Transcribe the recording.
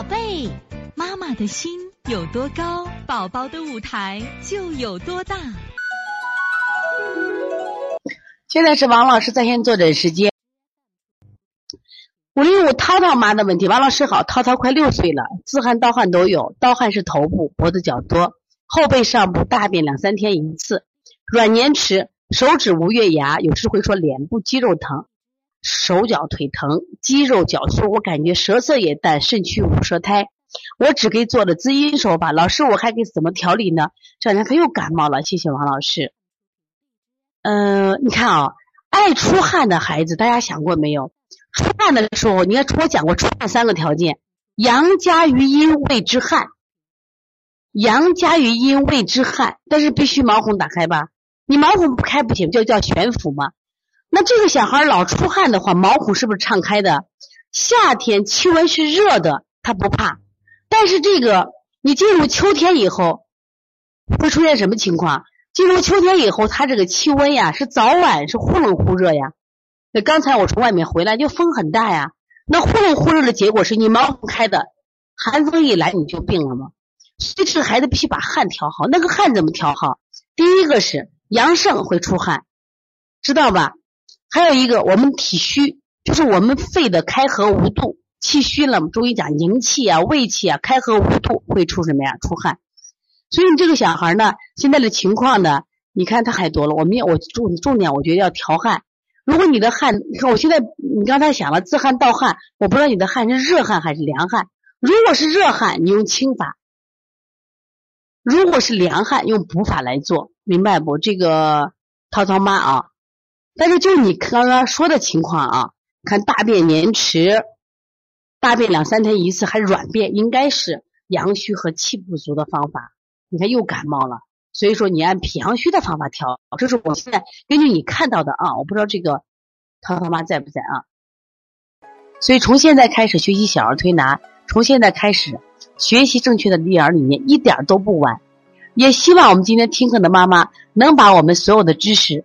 宝贝，妈妈的心有多高，宝宝的舞台就有多大。现在是王老师在线坐诊时间。五零五涛涛妈的问题，王老师好，涛涛快六岁了，自汗、盗汗都有，盗汗是头部、脖子较多，后背上部大便两三天一次，软粘迟，手指无月牙，有时会说脸部肌肉疼。手脚腿疼，肌肉绞粗，我感觉舌色也淡，肾虚无舌苔。我只给做了滋阴手法，老师我还给怎么调理呢？这两天他又感冒了，谢谢王老师。嗯，你看啊，爱出汗的孩子，大家想过没有？出汗的时候，你看我讲过出汗三个条件：阳加于阴谓之汗，阳加于阴谓之汗，但是必须毛孔打开吧？你毛孔不开不行，就叫悬浮嘛。那这个小孩老出汗的话，毛孔是不是敞开的？夏天气温是热的，他不怕。但是这个你进入秋天以后，会出现什么情况？进入秋天以后，他这个气温呀是早晚是忽冷忽热呀。那刚才我从外面回来，就风很大呀。那忽冷忽热的结果是你毛孔开的，寒风一来你就病了吗？所以这个孩子必须把汗调好。那个汗怎么调好？第一个是阳盛会出汗，知道吧？还有一个，我们体虚，就是我们肺的开合无度，气虚了。中医讲营气啊、胃气啊，开合无度会出什么呀？出汗。所以你这个小孩呢，现在的情况呢，你看他还多了。我们要我重重点，我觉得要调汗。如果你的汗，你看我现在，你刚才想了自汗盗汗，我不知道你的汗是热汗还是凉汗。如果是热汗，你用清法；如果是凉汗，用补法来做，明白不？这个涛涛妈啊。但是就你刚刚说的情况啊，看大便延迟，大便两三天一次还软便，应该是阳虚和气不足的方法。你看又感冒了，所以说你按脾阳虚的方法调。这是我现在根据你看到的啊，我不知道这个涛涛妈在不在啊。所以从现在开始学习小儿推拿，从现在开始学习正确的育儿理念，一点都不晚。也希望我们今天听课的妈妈能把我们所有的知识。